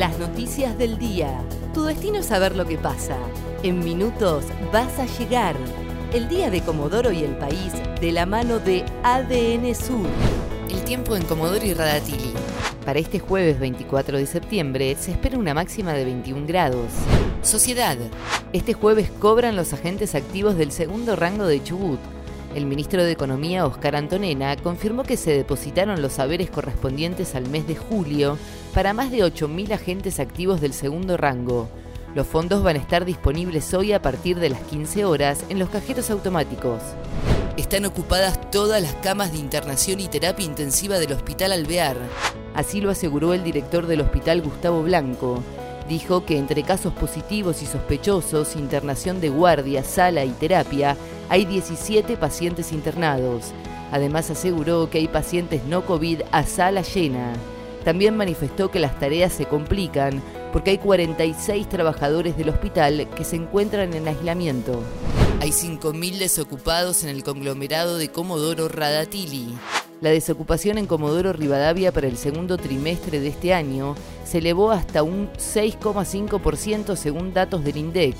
Las noticias del día. Tu destino es saber lo que pasa. En minutos vas a llegar. El día de Comodoro y el país de la mano de ADN Sur. El tiempo en Comodoro y Radatili. Para este jueves 24 de septiembre se espera una máxima de 21 grados. Sociedad. Este jueves cobran los agentes activos del segundo rango de Chubut. El ministro de Economía, Oscar Antonena, confirmó que se depositaron los saberes correspondientes al mes de julio para más de 8.000 agentes activos del segundo rango. Los fondos van a estar disponibles hoy a partir de las 15 horas en los cajeros automáticos. Están ocupadas todas las camas de internación y terapia intensiva del Hospital Alvear. Así lo aseguró el director del hospital Gustavo Blanco. Dijo que entre casos positivos y sospechosos, internación de guardia, sala y terapia, hay 17 pacientes internados. Además aseguró que hay pacientes no COVID a sala llena. También manifestó que las tareas se complican porque hay 46 trabajadores del hospital que se encuentran en aislamiento. Hay 5.000 desocupados en el conglomerado de Comodoro Radatili. La desocupación en Comodoro Rivadavia para el segundo trimestre de este año se elevó hasta un 6,5% según datos del INDEC.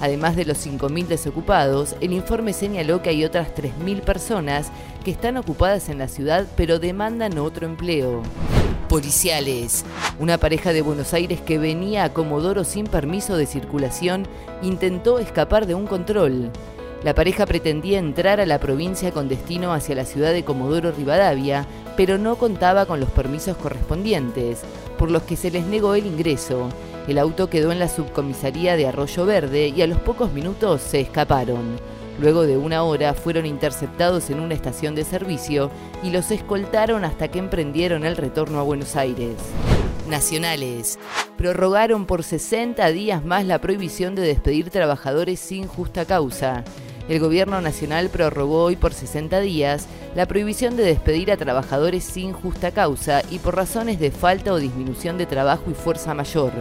Además de los 5.000 desocupados, el informe señaló que hay otras 3.000 personas que están ocupadas en la ciudad pero demandan otro empleo. Policiales. Una pareja de Buenos Aires que venía a Comodoro sin permiso de circulación intentó escapar de un control. La pareja pretendía entrar a la provincia con destino hacia la ciudad de Comodoro Rivadavia, pero no contaba con los permisos correspondientes, por los que se les negó el ingreso. El auto quedó en la subcomisaría de Arroyo Verde y a los pocos minutos se escaparon. Luego de una hora fueron interceptados en una estación de servicio y los escoltaron hasta que emprendieron el retorno a Buenos Aires. Nacionales. Prorrogaron por 60 días más la prohibición de despedir trabajadores sin justa causa. El gobierno nacional prorrogó hoy por 60 días la prohibición de despedir a trabajadores sin justa causa y por razones de falta o disminución de trabajo y fuerza mayor.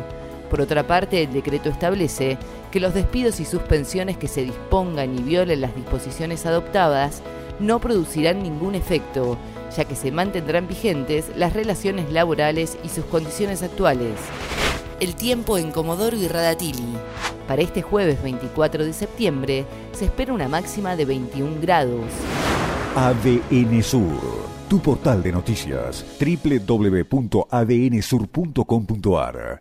Por otra parte, el decreto establece que los despidos y suspensiones que se dispongan y violen las disposiciones adoptadas no producirán ningún efecto, ya que se mantendrán vigentes las relaciones laborales y sus condiciones actuales. El tiempo en Comodoro y Radatili. Para este jueves 24 de septiembre se espera una máxima de 21 grados. ADN Sur, tu portal de noticias, www.adnsur.com.ar